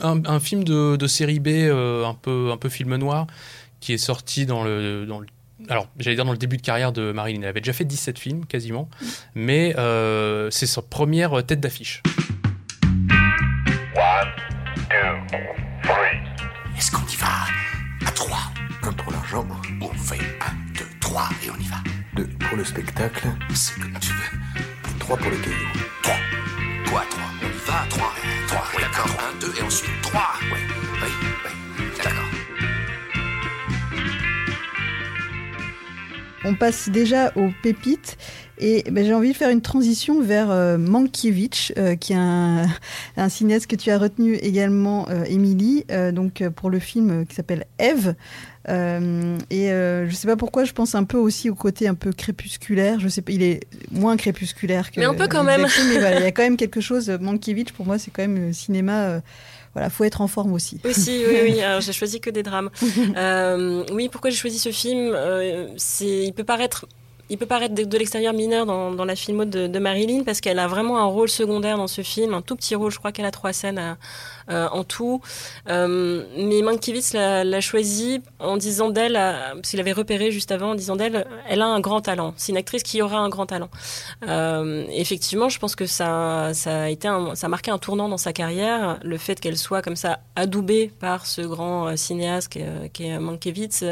un, film de, série B un, peu, un peu film noir qui est sorti dans le, dans le alors, j'allais dire dans le début de carrière de Marilyn. Elle avait déjà fait 17 films, quasiment. Mais euh, c'est sa première tête d'affiche. Est-ce qu'on y va? À 3 Un pour l'argent. On fait 1, 2, 3 et on y va. 2 pour le spectacle. C'est comme tu veux. 3 pour les cailloux. 3. Toi, 3. On y va 3. 3. D'accord. 1, 2 et ensuite 3. Ouais. Oui, oui. D'accord. On passe déjà aux pépites. Et ben, j'ai envie de faire une transition vers euh, Mankiewicz, euh, qui est un, cinéaste que tu as retenu également, euh, Émilie, donc pour le film qui s'appelle Eve. et je ne sais pas pourquoi, je pense un peu aussi au côté un peu crépusculaire. Je sais pas, il est moins crépusculaire que. Mais un peu quand même. mais voilà, il y a quand même quelque chose. Mankiewicz, pour moi, c'est quand même cinéma voilà, faut être en forme aussi. Aussi, oui, oui. Alors, j'ai choisi que des drames. euh, oui, pourquoi j'ai choisi ce film euh, C'est, il peut paraître il peut paraître de, l'extérieur mineur dans, la filmo de, Marilyn parce qu'elle a vraiment un rôle secondaire dans ce film, un tout petit rôle. Je crois qu'elle a trois scènes à, euh, en tout. Euh, mais Mankiewicz l'a choisi en disant d'elle, euh, parce qu'il avait repéré juste avant, en disant d'elle, elle a un grand talent. C'est une actrice qui aura un grand talent. effectivement, je pense que ça, a été, ça a marqué un tournant dans sa carrière, le fait qu'elle soit comme ça adoubée par ce grand cinéaste qui est, Mankiewicz,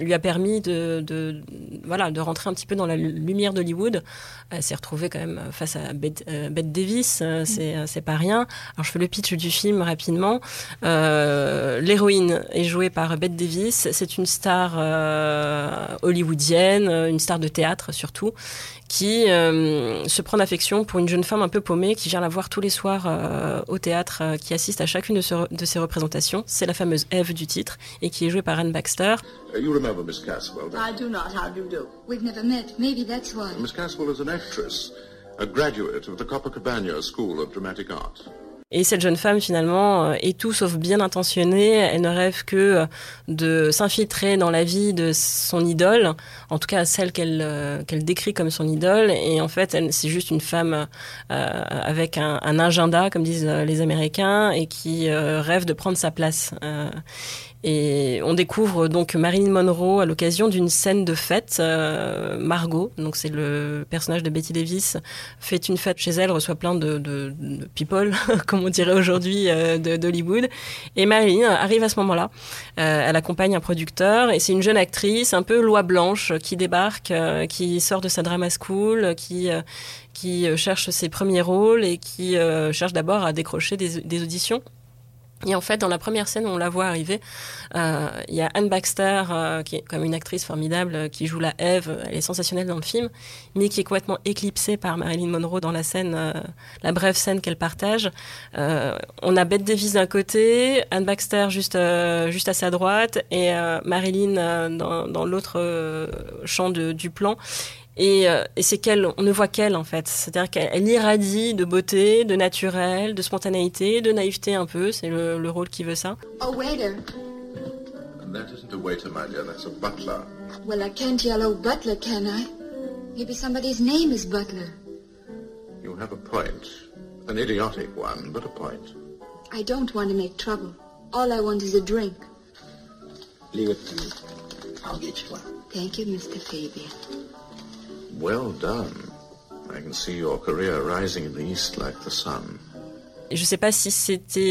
lui a permis de, voilà, de rentrer un petit peu dans la lumière d'Hollywood. Elle s'est retrouvée quand même face à Bette, Davis, c'est, c'est pas rien. Alors je fais le pitch du film rapidement. Euh, l'héroïne est jouée par Bette Davis. C'est une star euh, hollywoodienne, une star de théâtre surtout, qui euh, se prend d'affection pour une jeune femme un peu paumée qui vient la voir tous les soirs au théâtre, qui assiste à chacune de, de ses représentations. C'est la fameuse Eve du titre et qui est jouée par Anne Baxter. Uh, you remember Miss Caswell? I do not. How do you do? We've never met. Maybe that's why. Miss Caswell is an actress, a graduate of the Copacabana School of Dramatic Art. Et cette jeune femme, finalement, euh, est tout sauf bien intentionnée. Elle ne rêve que euh, de s'infiltrer dans la vie de son idole, en tout cas celle qu'elle euh, qu'elle décrit comme son idole. Et en fait, c'est juste une femme avec un, un, agenda, comme disent les Américains, et qui rêve de prendre sa place. Et on découvre donc Marilyn Monroe à l'occasion d'une scène de fête. Euh, Margot, donc c'est le personnage de Betty Davis, fait une fête chez elle, reçoit plein de, de, de people, comme on dirait aujourd'hui, euh, d'Hollywood. Et Marilyn arrive à ce moment-là. Euh, elle accompagne un producteur et c'est une jeune actrice, un peu loi blanche, qui débarque, euh, qui sort de sa drama school, qui qui cherche ses premiers rôles et qui cherche d'abord à décrocher des, des auditions. Et en fait, dans la première scène où on la voit arriver, euh, il y a Anne Baxter, euh, qui est comme une actrice formidable, euh, qui joue la Eve, elle est sensationnelle dans le film, mais qui est complètement éclipsée par Marilyn Monroe dans la scène, la brève scène qu'elle partage. on a Bette Davis d'un côté, Anne Baxter juste, juste à sa droite, et Marilyn dans, dans l'autre champ de, du plan. Et, euh, et c'est qu'elle, on ne voit qu'elle en fait. C'est-à-dire qu'elle irradie de beauté, de naturel, de spontanéité, de naïveté un peu. C'est le, le rôle qui veut ça. A waiter. That isn't a waiter, my dear. That's a butler. Well, I can't yell, oh, butler, can I? Maybe somebody's name is Butler. You have a point. An idiotic one, but a point. I don't want to make trouble. All I want is a drink. Leave it to me. I'll get you one. Thank you, Mr. Fabian. Well done. I can see your career rising in the east like the sun. Et je sais pas si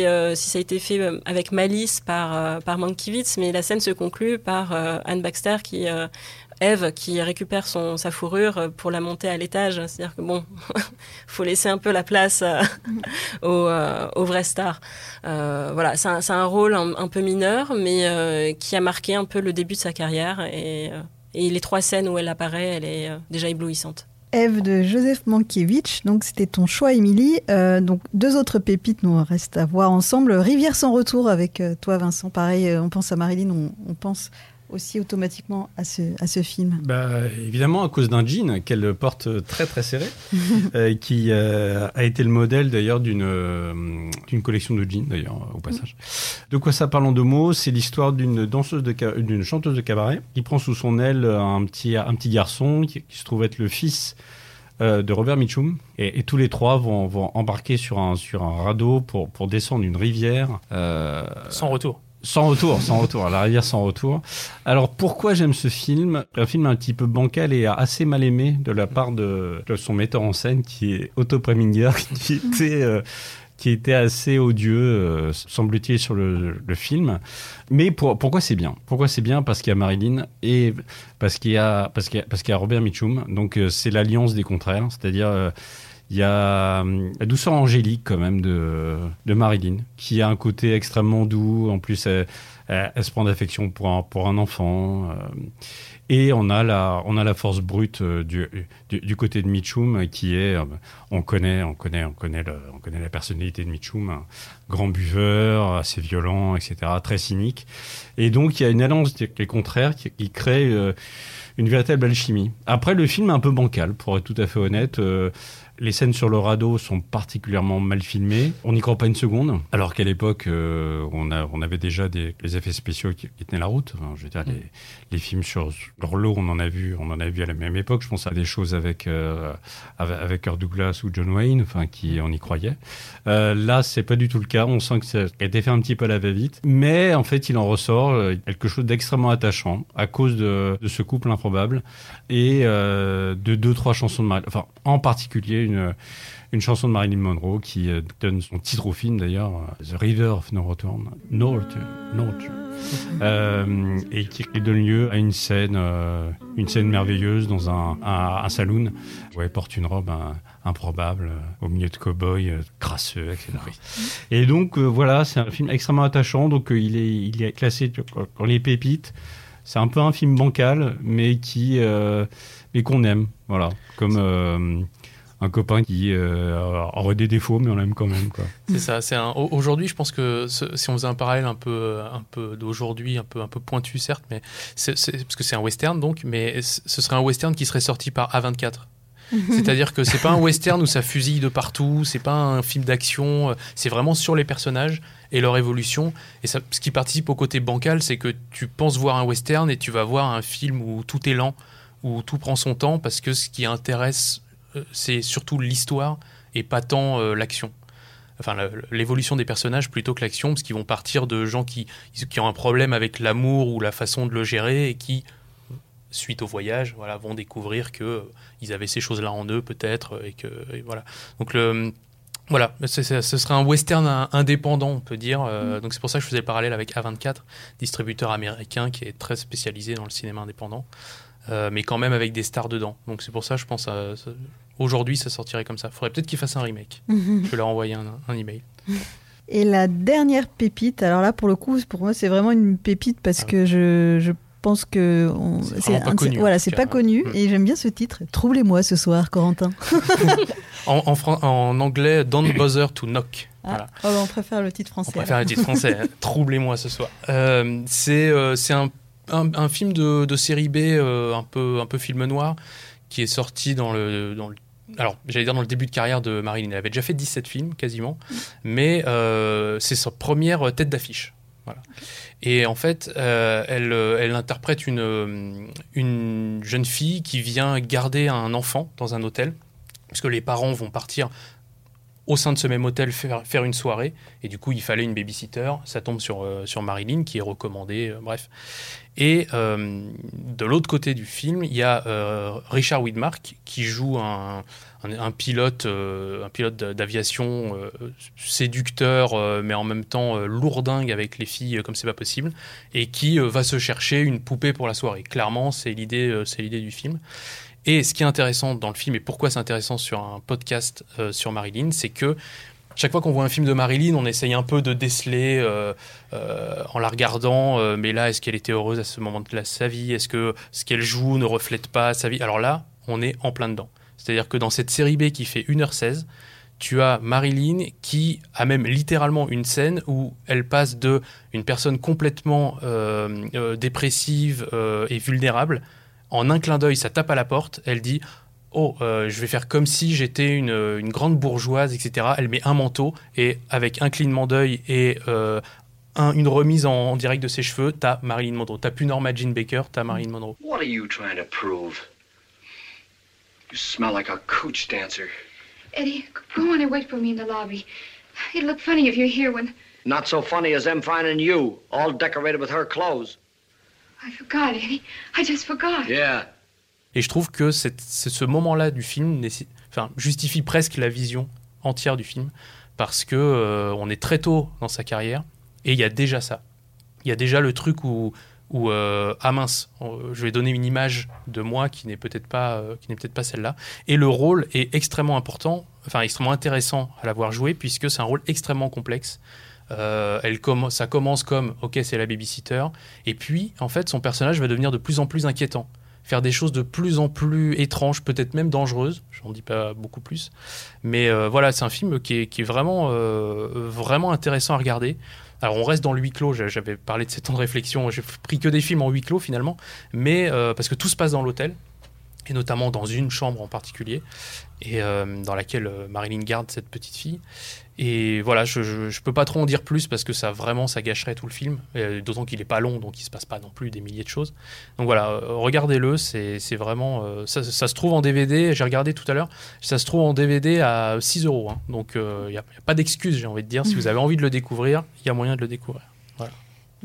euh, si ça a été fait euh, avec malice par euh, par Mankiewicz, mais la scène se conclut par euh, Anne Baxter qui euh, Eve qui récupère son sa fourrure pour la monter à l'étage. C'est-à-dire que bon, faut laisser un peu la place aux, aux vraies stars. voilà, c'est un, rôle un, un, peu mineur, mais qui a marqué un peu le début de sa carrière et et les trois scènes où elle apparaît, elle est euh, déjà éblouissante. Eve de Joseph Mankiewicz, donc c'était ton choix, Émilie. Euh, donc deux autres pépites nous restent à voir ensemble. Rivière sans retour avec euh, toi, Vincent. Pareil, on pense à Marilyn, on pense aussi automatiquement à ce, à ce film bah, Évidemment, à cause d'un jean qu'elle porte très très serré, euh, qui euh, a été le modèle d'ailleurs d'une euh, d'une collection de jeans, d'ailleurs, au passage. De quoi ça parle en deux mots? C'est l'histoire d'une danseuse, d'une chanteuse de cabaret qui prend sous son aile un petit, un petit garçon qui, qui se trouve être le fils euh, de Robert Mitchum. Et, et tous les trois vont, vont embarquer sur un, sur un radeau pour, pour descendre une rivière. euh, Sans retour. Sans retour, sans retour, la rivière sans retour. Alors pourquoi j'aime ce film? Un film un petit peu bancal et assez mal aimé de la part de, son metteur en scène qui est Otto Preminger, qui était euh, qui était assez odieux, euh, semble-t-il, sur le, le film. Mais pour- pourquoi c'est bien? Pourquoi c'est bien? Parce qu'il y a Marilyn et parce qu'il y a parce qu'il y a, y a Robert Mitchum. Donc euh, c'est l'alliance des contraires, c'est-à-dire euh, il y a hum, la douceur angélique quand même de, de Marilyn, qui a un côté extrêmement doux. En plus, elle, se prend d'affection pour un, pour un enfant. euh, et on a la, on a la force brute euh, du, du, côté de Mitchum, euh, qui est, on connaît, on connaît, on connaît, on connaît la personnalité de Mitchum, un grand buveur, assez violent, etc., très cynique. Et donc il y a une alliance des contraires qui, crée une véritable alchimie. Après, le film est un peu bancal, pour être tout à fait honnête. Les scènes sur le radeau sont particulièrement mal filmées. On n'y croit pas une seconde. Alors qu'à l'époque, euh, on, a, on avait déjà des, des effets spéciaux qui, qui tenaient la route. Enfin, je veux dire, les, les films sur l'eau, on en a vu, on en a vu à la même époque. Je pense à des choses avec euh, avec, Kirk Douglas ou John Wayne, enfin, qui on y croyait. Euh, là, c'est pas du tout le cas. On sent que ça a été fait un petit peu à la va-vite, mais en fait, il en ressort euh, quelque chose d'extrêmement attachant à cause de, de ce couple improbable et euh, de deux trois chansons de Marilyn, enfin en particulier une une chanson de Marilyn Monroe qui euh, donne son titre au film d'ailleurs, euh, The River of No Return, No Return, No Return. Euh, et qui donne lieu à une scène, euh, une scène merveilleuse dans un, un, un saloon où elle porte une robe improbable euh, au milieu de cow-boys euh, crasseux, etc. Et donc euh, voilà, c'est un film extrêmement attachant. Donc euh, il est, il est classé dans les pépites. C'est un peu un film bancal, mais qui, euh, mais qu'on aime. Voilà, comme euh, un copain qui euh, aurait des défauts, mais on l'aime quand même. Quoi. C'est ça. C'est un... au- Aujourd'hui, je pense que ce- si on faisait un parallèle un peu, un peu d'aujourd'hui, un peu, un peu pointu certes, mais c'est, parce que c'est un western donc, mais ce serait un western qui serait sorti par A24. C'est-à-dire que c'est pas un western où ça fusille de partout, c'est pas un film d'action, euh, c'est vraiment sur les personnages et leur évolution. Et ça, ce qui participe au côté bancal, c'est que tu penses voir un western et tu vas voir un film où tout est lent, où tout prend son temps, parce que ce qui intéresse, euh, c'est surtout l'histoire et pas tant euh, l'action enfin l'évolution des personnages plutôt que l'action, parce qu'ils vont partir de gens qui, qui ont un problème avec l'amour ou la façon de le gérer et qui, suite au voyage, voilà, vont découvrir que euh, ils avaient ces choses-là en eux peut-être et que et voilà. Donc le voilà, ce serait un western in- indépendant, on peut dire. Euh, Donc c'est pour ça que je faisais le parallèle avec A24, distributeur américain qui est très spécialisé dans le cinéma indépendant, euh, mais quand même avec des stars dedans. Donc c'est pour ça, je pense, à- aujourd'hui, ça sortirait comme ça. Faudrait peut-être qu'ils fassent un remake. Je vais leur envoyer un, un email. Et la dernière pépite, alors là pour le coup, pour moi c'est vraiment une pépite parce Ah oui. que je, je pense que on- C'est pas connu, Voilà, c'est pas connu et j'aime bien ce titre. Troublez-moi ce soir, Corentin. En, en, fran- en anglais, Don't bother to knock. Ah, Voilà. oh, on préfère le titre français. On préfère le titre français. hein. Troublez-moi ce soir. Euh, c'est euh, c'est un, un, un film de, de série B, euh, un, peu, un peu film noir, qui est sorti dans le. Dans le alors, j'allais dire dans le début de carrière de Marilyn. Elle avait déjà fait 17 films, quasiment. Mais euh, c'est sa première tête d'affiche. Et en fait, euh, elle, euh, elle interprète une, une jeune fille qui vient garder un enfant dans un hôtel, puisque les parents vont partir au sein de ce même hôtel faire, faire une soirée. Et du coup, il fallait une babysitter. Ça tombe sur, sur Marilyn, qui est recommandée, bref. Et de l'autre côté du film, il y a Richard Widmark, qui joue un, un, pilote, euh, pilote d'a- d'aviation euh, séducteur, euh, mais en même temps lourdingue avec les filles comme c'est pas possible, et qui va se chercher une poupée pour la soirée. Clairement, c'est l'idée, du film. Et ce qui est intéressant dans le film, et pourquoi c'est intéressant sur un podcast sur Marilyn, c'est que chaque fois qu'on voit un film de Marilyn, on essaye un peu de déceler en la regardant, mais là, est-ce qu'elle était heureuse à ce moment de sa vie? Est-ce que ce qu'elle joue ne reflète pas sa vie? Alors là, on est en plein dedans. C'est-à-dire que dans cette série B qui fait 1h16, tu as Marilyn qui a même littéralement une scène où elle passe de une personne complètement euh, euh, dépressive euh, et vulnérable. En un clin d'œil, ça tape à la porte. Elle dit Oh, je vais faire comme si j'étais une, grande bourgeoise, etc. Elle met un manteau et avec un clignement d'œil et un- une remise en, en direct de ses cheveux, t'as Marilyn Monroe. T'as plus Norma Jean Baker, t'as Marilyn Monroe. What are you trying to prove? You smell like a cooch dancer. Eddie, go on and wait for me in the lobby. It'll look funny if you're here when. Not so funny as them finding you, all decorated with her clothes. I forgot, Eddie. I just forgot. Yeah. Et je trouve que c'est c'est ce moment-là du film enfin, justifie presque la vision entière du film parce que euh, on est très tôt dans sa carrière et il y a déjà ça. Il y a déjà le truc où, où euh, ah mince, je vais donner une image de moi qui n'est peut-être pas, euh, qui n'est peut-être pas celle-là. Et le rôle est extrêmement important, enfin extrêmement intéressant à l'avoir joué puisque c'est un rôle extrêmement complexe. Euh, ça commence comme ok c'est la babysitter et puis en fait son personnage va devenir de plus en plus inquiétant faire des choses de plus en plus étranges, peut-être même dangereuses. J'en dis pas beaucoup plus. Mais euh, voilà, c'est un film qui est, vraiment, vraiment intéressant à regarder. Alors on reste dans le huis clos, J'a- j'avais parlé de ces temps de réflexion, j'ai pris que des films en huis clos finalement, mais euh, parce que tout se passe dans l'hôtel, et notamment dans une chambre en particulier, et euh, dans laquelle euh, Marilyn garde cette petite fille. Et voilà, je, je, je peux pas trop en dire plus parce que ça vraiment ça gâcherait tout le film, Euh, d'autant qu'il est pas long, donc il se passe pas non plus des milliers de choses. Donc voilà, euh, regardez-le, c'est vraiment. euh, ça, ça se trouve en DVD, j'ai regardé tout à l'heure, ça se trouve en DVD à 6 euros. hein. Donc il n'y a, a pas d'excuse, j'ai envie de dire. Si vous avez envie de le découvrir, il y a moyen de le découvrir.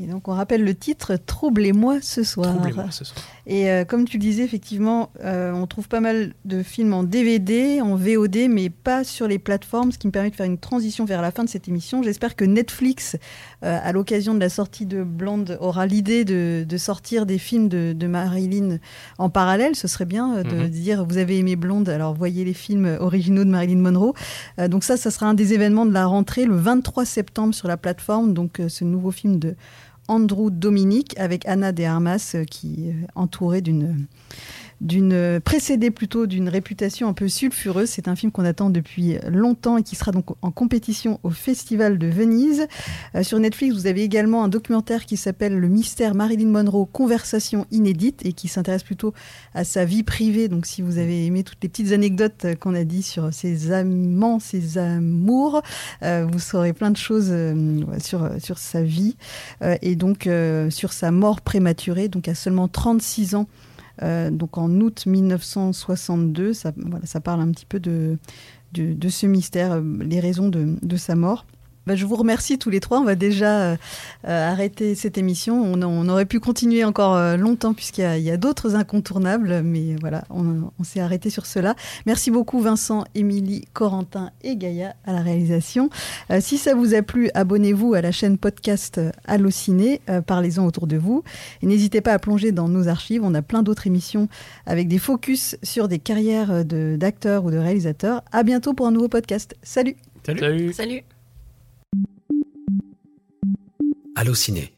Et donc on rappelle le titre Troublez-moi ce soir. Troublez-moi ce soir. Et euh, comme tu le disais, effectivement, euh, on trouve pas mal de films en DVD, en VOD, mais pas sur les plateformes, ce qui me permet de faire une transition vers la fin de cette émission. J'espère que Netflix, euh, à l'occasion de la sortie de Blonde, aura l'idée de, de sortir des films de, de Marilyn en parallèle. Ce serait bien de Mhm. dire, vous avez aimé Blonde, alors voyez les films originaux de Marilyn Monroe. Donc ça, ça sera un des événements de la rentrée le 23 septembre sur la plateforme. Donc ce nouveau film de Andrew Dominic avec Anna de Armas euh, qui est entourée d'une d'une euh, précédée plutôt d'une réputation un peu sulfureuse. C'est un film qu'on attend depuis longtemps et qui sera donc en compétition au Festival de Venise. Euh, sur Netflix, vous avez également un documentaire qui s'appelle Le mystère Marilyn Monroe, conversation inédite et qui s'intéresse plutôt à sa vie privée. Donc si vous avez aimé toutes les petites anecdotes euh, qu'on a dit sur ses amants, ses amours, euh, vous saurez plein de choses euh, sur, sur sa vie euh, et donc euh, sur sa mort prématurée, donc à seulement 36 ans. Euh, donc en août 1962, ça, voilà, ça parle un petit peu de, ce mystère, euh, les raisons de sa mort. Bah, je vous remercie tous les trois. On va déjà euh, euh, arrêter cette émission. On, on aurait pu continuer encore euh, longtemps puisqu'il y a, d'autres incontournables, mais voilà, on, on s'est arrêté sur cela. Merci beaucoup Vincent, Émilie, Corentin et Gaïa à la réalisation. Euh, si ça vous a plu, abonnez-vous à la chaîne podcast Allociné. Euh, Parlez-en autour de vous. Et n'hésitez pas à plonger dans nos archives. On a plein d'autres émissions avec des focus sur des carrières de- d'acteurs ou de réalisateurs. À bientôt pour un nouveau podcast. Salut Salut. Salut. Salut. Allociné,